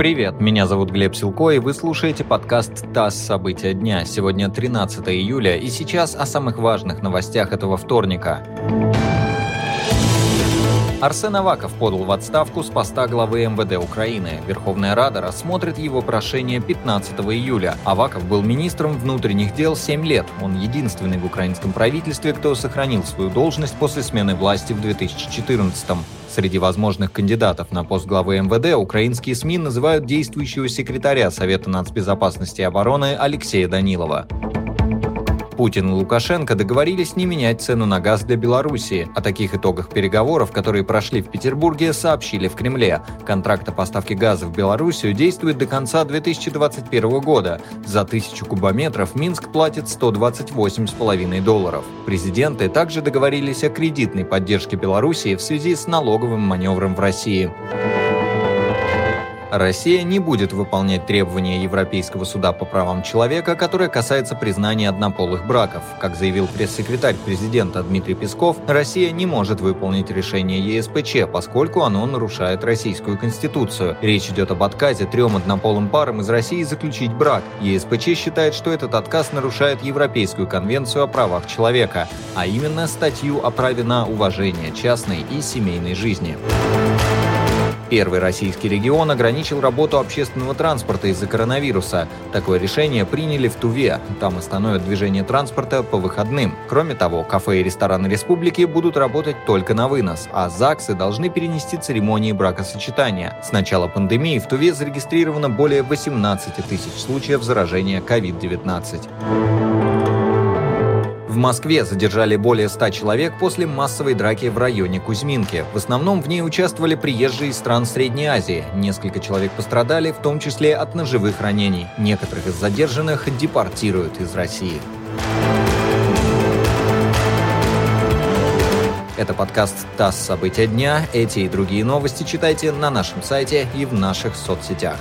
Привет, меня зовут Глеб Силко, и вы слушаете подкаст «ТАСС. События дня». Сегодня 13 июля, и сейчас о самых важных новостях этого вторника. Арсен Аваков подал в отставку с поста главы МВД Украины. Верховная Рада рассмотрит его прошение 15 июля. Аваков был министром внутренних дел 7 лет. Он единственный в украинском правительстве, кто сохранил свою должность после смены власти в 2014 -м. Среди возможных кандидатов на пост главы МВД украинские СМИ называют действующего секретаря Совета нацбезопасности и обороны Алексея Данилова. Путин и Лукашенко договорились не менять цену на газ для Белоруссии. О таких итогах переговоров, которые прошли в Петербурге, сообщили в Кремле. Контракт о поставке газа в Белоруссию действует до конца 2021 года. За тысячу кубометров Минск платит 128,5 долларов. Президенты также договорились о кредитной поддержке Белоруссии в связи с налоговым маневром в России. Россия не будет выполнять требования Европейского суда по правам человека, которое касается признания однополых браков. Как заявил пресс-секретарь президента Дмитрий Песков, Россия не может выполнить решение ЕСПЧ, поскольку оно нарушает российскую конституцию. Речь идет об отказе трем однополым парам из России заключить брак. ЕСПЧ считает, что этот отказ нарушает Европейскую конвенцию о правах человека, а именно статью о праве на уважение частной и семейной жизни. Первый российский регион ограничил работу общественного транспорта из-за коронавируса. Такое решение приняли в Туве. Там остановят движение транспорта по выходным. Кроме того, кафе и рестораны республики будут работать только на вынос, а ЗАГСы должны перенести церемонии бракосочетания. С начала пандемии в Туве зарегистрировано более 18 тысяч случаев заражения COVID-19. В Москве задержали более 100 человек после массовой драки в районе Кузьминки. В основном в ней участвовали приезжие из стран Средней Азии. Несколько человек пострадали, в том числе от ножевых ранений. Некоторых из задержанных депортируют из России. Это подкаст «ТАСС. События дня». Эти и другие новости читайте на нашем сайте и в наших соцсетях.